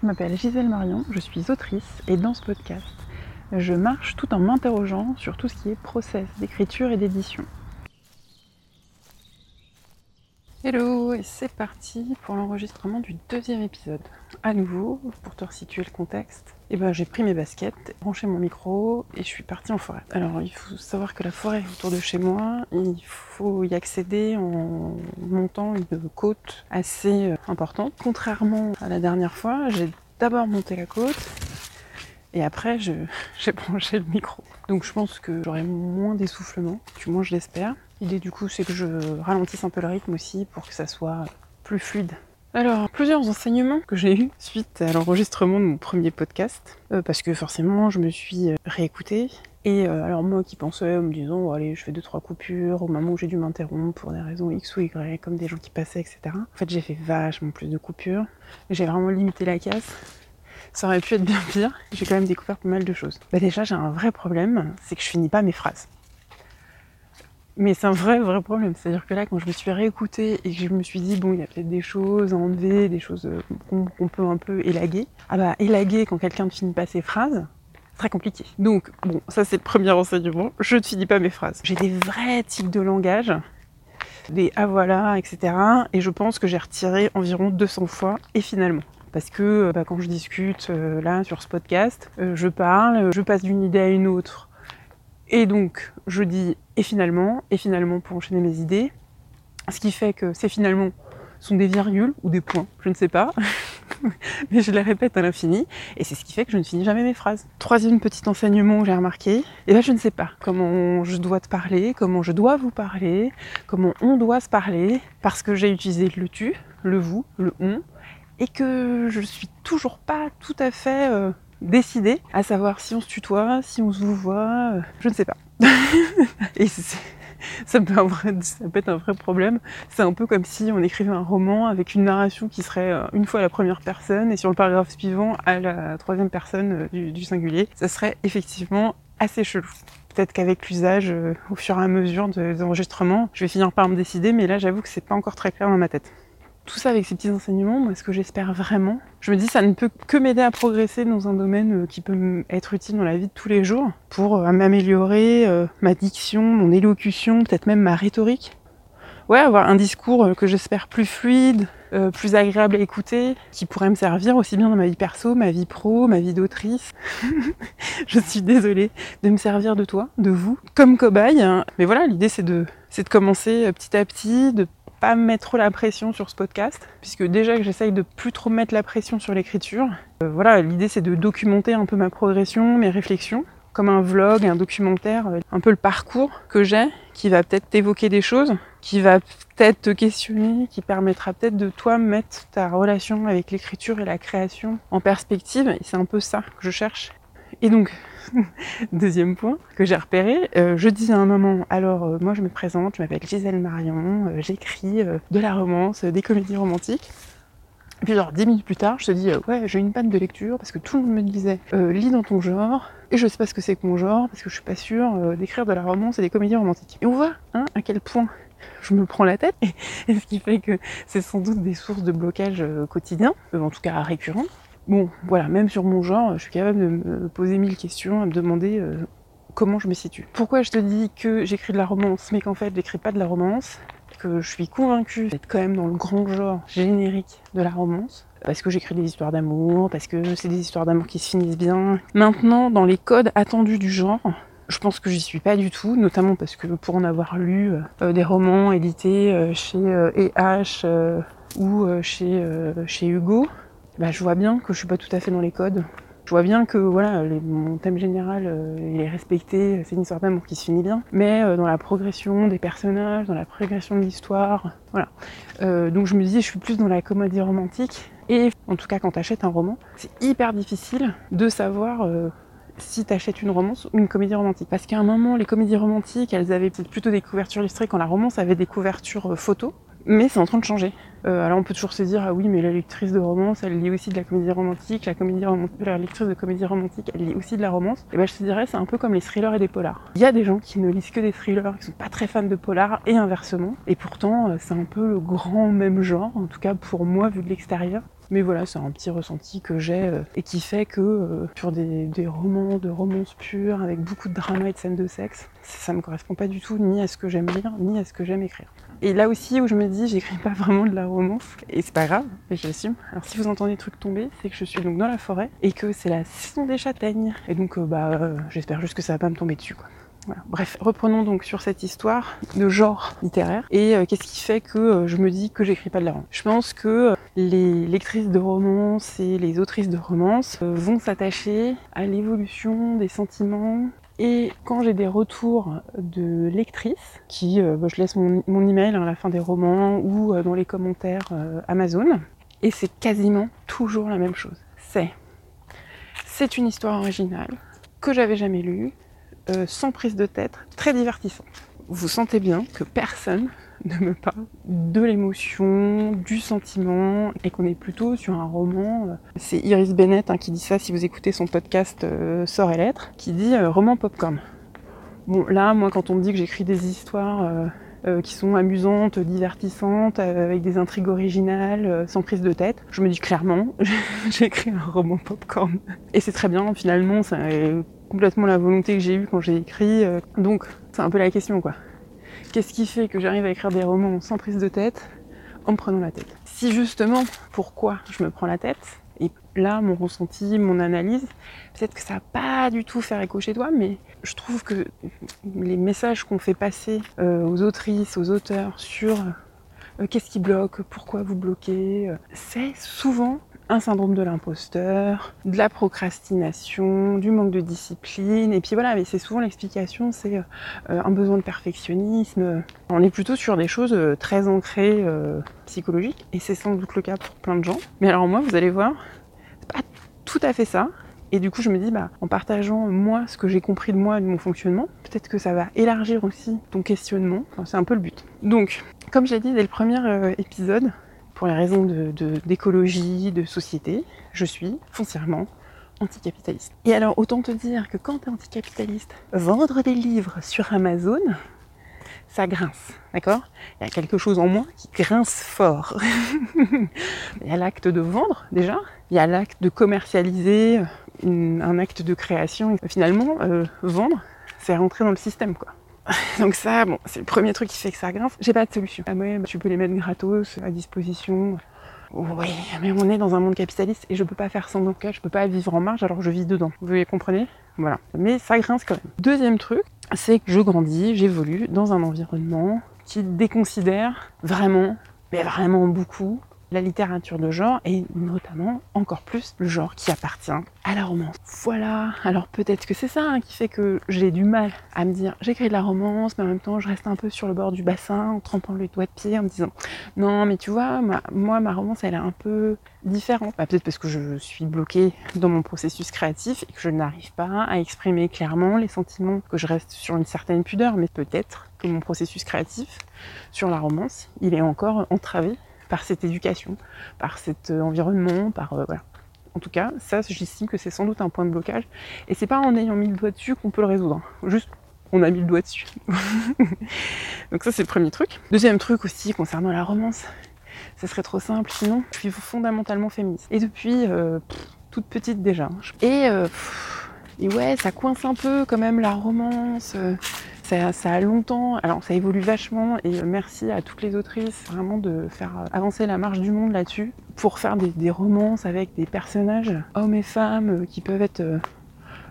Je m'appelle Gisèle Marion, je suis autrice et dans ce podcast, je marche tout en m'interrogeant sur tout ce qui est process d'écriture et d'édition. Hello, et c'est parti pour l'enregistrement du deuxième épisode. À nouveau, pour te resituer le contexte, eh ben, j'ai pris mes baskets, branché mon micro et je suis partie en forêt. Alors il faut savoir que la forêt autour de chez moi, il faut y accéder en montant une côte assez euh, importante. Contrairement à la dernière fois, j'ai d'abord monté la côte et après j'ai branché le micro. Donc je pense que j'aurai moins d'essoufflement, du moins je l'espère. L'idée du coup c'est que je ralentisse un peu le rythme aussi pour que ça soit plus fluide. Alors, plusieurs enseignements que j'ai eus suite à l'enregistrement de mon premier podcast, euh, parce que forcément je me suis euh, réécoutée. Et euh, alors moi qui pensais en me disant, allez, je fais deux trois coupures, au moment où j'ai dû m'interrompre pour des raisons X ou Y, comme des gens qui passaient, etc. En fait, j'ai fait vachement plus de coupures. J'ai vraiment limité la casse. Ça aurait pu être bien pire. J'ai quand même découvert pas mal de choses. Bah déjà, j'ai un vrai problème, c'est que je finis pas mes phrases. Mais c'est un vrai, vrai problème. C'est-à-dire que là, quand je me suis réécoutée et que je me suis dit, bon, il y a peut-être des choses à enlever, des choses euh, qu'on peut un peu élaguer. Ah bah, élaguer quand quelqu'un ne finit pas ses phrases, très compliqué. Donc, bon, ça c'est le premier renseignement. Je ne finis pas mes phrases. J'ai des vrais types de langage, des ah voilà, etc. Et je pense que j'ai retiré environ 200 fois et finalement. Parce que euh, bah, quand je discute euh, là sur ce podcast, je parle, je passe d'une idée à une autre et donc, je dis et finalement, et finalement pour enchaîner mes idées. Ce qui fait que ces finalement sont des virgules ou des points, je ne sais pas. Mais je les répète à l'infini. Et c'est ce qui fait que je ne finis jamais mes phrases. Troisième petit enseignement j'ai remarqué, et eh ben je ne sais pas comment je dois te parler, comment je dois vous parler, comment on doit se parler, parce que j'ai utilisé le tu, le vous, le on, et que je suis toujours pas tout à fait euh, décider, à savoir si on se tutoie, si on se voit, euh, je ne sais pas. et ça peut, être un vrai problème. C'est un peu comme si on écrivait un roman avec une narration qui serait euh, une fois à la première personne et sur le paragraphe suivant à la troisième personne euh, du, singulier. Ça serait effectivement assez chelou. Peut-être qu'avec l'usage, au fur et à mesure des enregistrements, je vais finir par me décider, mais là j'avoue que c'est pas encore très clair dans ma tête tout ça avec ces petits enseignements, moi, ce que j'espère vraiment, je me dis ça ne peut que m'aider à progresser dans un domaine euh, qui peut être utile dans la vie de tous les jours pour euh, m'améliorer euh, ma diction, mon élocution, peut-être même ma rhétorique. Ouais, avoir un discours que j'espère plus fluide, plus agréable à écouter, qui pourrait me servir aussi bien dans ma vie perso, ma vie pro, ma vie d'autrice. je suis désolée de me servir de toi, de vous, comme cobaye. Hein. Mais voilà, l'idée c'est de, c'est de commencer petit à petit, de pas mettre trop la pression sur ce podcast, puisque déjà que j'essaye de plus trop mettre la pression sur l'écriture. Euh, voilà, l'idée c'est de documenter un peu ma progression, mes réflexions, comme un vlog, un documentaire, euh, un peu le parcours que j'ai, qui va peut-être t'évoquer des choses, qui va peut-être te questionner, qui permettra peut-être de toi mettre ta relation avec l'écriture et la création en perspective. Et c'est un peu ça que je cherche. Et donc, Deuxième point que j'ai repéré, euh, je dis à un moment, alors euh, moi je me présente, je m'appelle Gisèle Marion, euh, j'écris de la romance, des comédies romantiques. Et puis genre dix minutes plus tard, je te dis ouais j'ai une panne de lecture parce que tout le monde me disait lis dans ton genre et je sais pas ce que c'est que mon genre parce que je suis pas sûre d'écrire de la romance et des comédies romantiques. Et on voit hein, à quel point je me prends la tête et, ce qui fait que c'est sans doute des sources de blocage quotidien, en tout cas récurrents. Bon, voilà, même sur mon genre, je suis capable de me poser mille questions, à me demander euh, comment je me situe. Pourquoi je te dis que j'écris de la romance, mais qu'en fait j'écris pas de la romance? Que je suis convaincue d'être quand même dans le grand genre générique de la romance. Parce que j'écris des histoires d'amour, parce que c'est des histoires d'amour qui se finissent bien. Maintenant, dans les codes attendus du genre, je pense que j'y suis pas du tout, notamment parce que pour en avoir lu euh, des romans édités euh, chez EH ou chez, chez Hugo, bah, je vois bien que je suis pas tout à fait dans les codes. Je vois bien que voilà, mon thème général euh, il est respecté, c'est une histoire d'amour qui se finit bien, mais euh, dans la progression des personnages, dans la progression de l'histoire, voilà. Euh, donc je me dis, je suis plus dans la comédie romantique, et en tout cas quand tu achètes un roman, c'est hyper difficile de savoir si tu achètes une romance ou une comédie romantique. Parce qu'à un moment, les comédies romantiques, elles avaient plutôt des couvertures illustrées quand la romance avait des couvertures photos mais c'est en train de changer. Euh, alors on peut toujours se dire ah oui mais la lectrice de romance elle lit aussi de la comédie romantique, la lectrice de comédie romantique elle lit aussi de la romance. Et ben je te dirais c'est un peu comme les thrillers et les polars. Il y a des gens qui ne lisent que des thrillers, qui sont pas très fans de polars et inversement. Et pourtant euh, c'est un peu le grand même genre, en tout cas pour moi vu de l'extérieur. Mais voilà, c'est un petit ressenti que j'ai euh, et qui fait que sur des, des romans de romances pures avec beaucoup de drama et de scènes de sexe, ça me correspond pas du tout ni à ce que j'aime lire ni à ce que j'aime écrire. Et là aussi où je me dis j'écris pas vraiment de la romance et c'est pas grave, et j'assume. Alors si vous entendez des trucs tomber, c'est que je suis donc dans la forêt et que c'est la saison des châtaignes. Et donc euh, bah euh, j'espère juste que ça va pas me tomber dessus. Voilà. Bref, reprenons donc sur cette histoire de genre littéraire et euh, qu'est-ce qui fait que je me dis que j'écris pas de la romance? Je pense que les lectrices de romance et les autrices de romance vont s'attacher à l'évolution des sentiments et quand j'ai des retours de lectrices, qui, euh, bah, je laisse mon, email à la fin des romans ou euh, dans les commentaires euh, Amazon, et c'est quasiment toujours la même chose. C'est, c'est une histoire originale que j'avais jamais lue, sans prise de tête, très divertissante. Vous sentez bien que personne ne me parle de l'émotion, du sentiment, et qu'on est plutôt sur un roman. euh, C'est Iris Bennett hein, qui dit ça si vous écoutez son podcast euh, Sort et Lettres, qui dit euh, roman popcorn. Bon, là, moi, quand on me dit que j'écris des histoires qui sont amusantes, divertissantes, avec des intrigues originales, sans prise de tête, je me dis clairement, j'écris un roman popcorn. Et c'est très bien, finalement, c'est complètement la volonté que j'ai eue quand j'ai écrit. donc, c'est un peu la question, quoi. Qu'est-ce qui fait que j'arrive à écrire des romans sans prise de tête en me prenant la tête? Si justement, pourquoi je me prends la tête et là, mon ressenti, mon analyse, peut-être que ça va pas du tout faire écho chez toi, mais je trouve que les messages qu'on fait passer euh, aux autrices, aux auteurs sur euh, qu'est-ce qui bloque, pourquoi vous bloquez, euh, c'est souvent un syndrome de l'imposteur, de la procrastination, du manque de discipline, et puis voilà, mais c'est souvent l'explication, c'est euh, un besoin de perfectionnisme. On est plutôt sur des choses euh, très ancrées euh, psychologiques, et c'est sans doute le cas pour plein de gens. Mais alors moi, vous allez voir, c'est pas tout à fait ça. Et du coup, je me dis, bah, en partageant moi ce que j'ai compris de moi et de mon fonctionnement, peut-être que ça va élargir aussi ton questionnement. C'est un peu le but. Donc, comme j'ai dit dès le premier épisode, pour les raisons d'écologie, de, société, je suis foncièrement anticapitaliste. Et alors, autant te dire que quand tu es anticapitaliste, vendre des livres sur Amazon, ça grince, d'accord? Il y a quelque chose en moi qui grince fort. Il y a l'acte de vendre, déjà. Il y a l'acte de commercialiser, une- un acte de création. Finalement, euh, vendre, c'est rentrer dans le système, quoi. Donc ça, bon, c'est le premier truc qui fait que ça grince. J'ai pas de solution. Ah ouais, tu peux les mettre gratos à disposition. Oui, mais on est dans un monde capitaliste et je peux pas faire semblant que je peux pas vivre en marge alors je vis dedans. Vous les comprenez? Voilà. Mais ça grince quand même. Deuxième truc, c'est que je grandis, j'évolue dans un environnement qui déconsidère vraiment, mais vraiment beaucoup, la littérature de genre et notamment encore plus le genre qui appartient à la romance. Voilà, alors peut-être que c'est ça hein, qui fait que j'ai du mal à me dire j'écris de la romance mais en même temps je reste un peu sur le bord du bassin en trempant les doigts de pied en me disant non mais tu vois moi ma romance elle est un peu différente. Bah, peut-être parce que je suis bloquée dans mon processus créatif et que je n'arrive pas à exprimer clairement les sentiments, que je reste sur une certaine pudeur mais peut-être que mon processus créatif sur la romance il est encore entravé par cette éducation, par cet euh, environnement, par euh, voilà. En tout cas, ça, j'estime que c'est sans doute un point de blocage. Et c'est pas en ayant mis le doigt dessus qu'on peut le résoudre. Juste, on a mis le doigt dessus. Donc ça, c'est le premier truc. Deuxième truc aussi concernant la romance, ce serait trop simple. Sinon, je suis fondamentalement féministe. Et depuis euh, toute petite déjà. Et, euh, pff, et ouais, ça coince un peu quand même la romance. Ça, a longtemps, alors ça évolue vachement et euh, merci à toutes les autrices vraiment de faire euh, avancer la marche du monde là-dessus pour faire des, romances avec des personnages hommes et femmes euh, qui peuvent être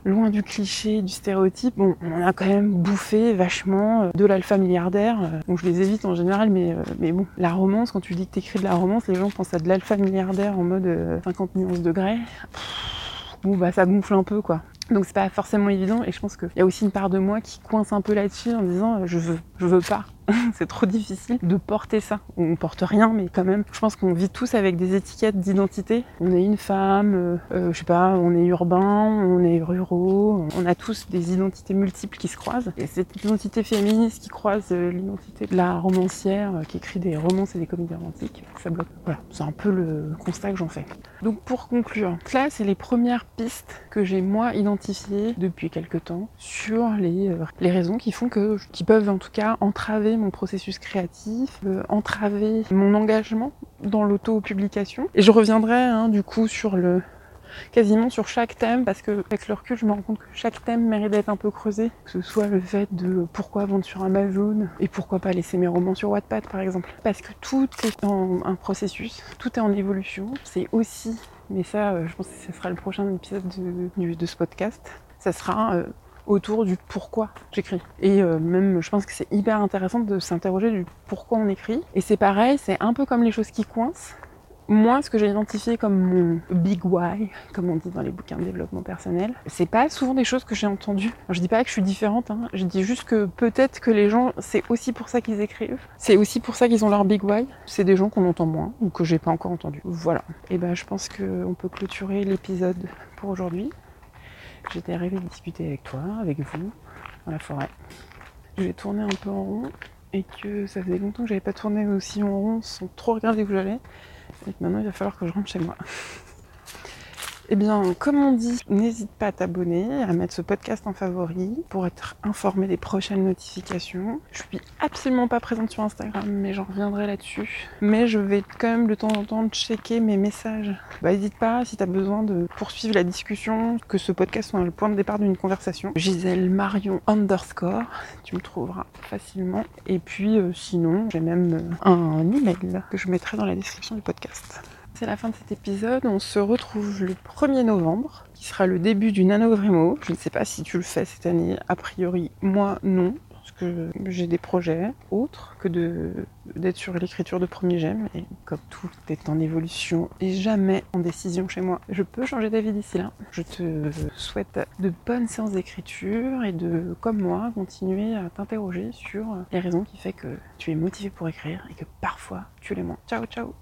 loin du cliché, du stéréotype. Bon, on a quand même bouffé vachement de l'alpha milliardaire. Bon, je les évite en général, mais, bon, la romance, quand tu dis que t'écris de la romance, les gens pensent à de l'alpha milliardaire en mode euh, 50 nuances de Bon, bah ça gonfle un peu quoi. Donc c'est pas forcément évident et je pense qu'il y a aussi une part de moi qui coince un peu là-dessus en disant euh, je veux, je veux pas. c'est trop difficile de porter ça. On porte rien mais quand même, je pense qu'on vit tous avec des étiquettes d'identité. On est une femme, euh, euh, je sais pas, on est urbain, on est ruraux, on a tous des identités multiples qui se croisent. Et cette identité féministe qui croise euh, l'identité de la romancière qui écrit des romances et des comédies romantiques, ça bloque. Voilà, c'est un peu le constat que j'en fais. Donc pour conclure, là c'est les premières pistes que j'ai moi identifiées depuis quelque temps sur les, les raisons qui font que, qui peuvent en tout cas entraver mon processus créatif, euh, entraver mon engagement dans l'auto-publication. Et je reviendrai hein, du coup sur le quasiment sur chaque thème parce que avec le recul je me rends compte que chaque thème mérite d'être un peu creusé. Que ce soit le fait de pourquoi vendre sur Amazon et pourquoi pas laisser mes romans sur Wattpad par exemple. Parce que tout est en un processus tout est en évolution. C'est aussi mais ça euh, je pense que ce sera le prochain épisode de, de ce podcast. Ça sera euh, autour du pourquoi j'écris. Et euh, même, je pense que c'est hyper intéressant de s'interroger du pourquoi on écrit. Et c'est pareil, c'est un peu comme les choses qui coincent. Moi, ce que j'ai identifié comme mon big why, comme on dit dans les bouquins de développement personnel, c'est pas souvent des choses que j'ai entendues. je dis pas que je suis différente, hein. je dis juste que peut-être que les gens, c'est aussi pour ça qu'ils écrivent, c'est aussi pour ça qu'ils ont leur big why. C'est des gens qu'on entend moins ou que j'ai pas encore entendu. Voilà. Et ben, je pense qu'on peut clôturer l'épisode pour aujourd'hui. J'étais arrivée discuter avec toi, avec vous, dans la forêt. J'ai tourné un peu en rond et que ça faisait longtemps que j'avais pas tourné aussi en rond sans trop regarder où j'allais. Et maintenant il va falloir que je rentre chez moi. Eh bien, comme on dit, n'hésite pas à t'abonner, à mettre ce podcast en favori pour être informé des prochaines notifications. Je suis absolument pas présente sur Instagram, mais j'en reviendrai là-dessus. Mais je vais quand même de temps en temps checker mes messages. Bah, n'hésite pas si tu as besoin de poursuivre la discussion, que ce podcast soit le point de départ d'une conversation. Gisèle Marion underscore, tu me trouveras facilement. Et puis, euh, sinon, j'ai même euh, un email que je mettrai dans la description du podcast. C'est la fin de cet épisode. On se retrouve le 1er novembre, qui sera le début du NaNoWriMo. Je ne sais pas si tu le fais cette année. A priori, moi, non. Parce que j'ai des projets autres que d'être sur l'écriture de premier j'aime. Et comme tout est en évolution et jamais en décision chez moi, je peux changer d'avis d'ici là. Je te souhaite de bonnes séances d'écriture et de, comme moi, continuer à t'interroger sur les raisons qui font que tu es motivé pour écrire et que parfois tu les moins. Ciao, ciao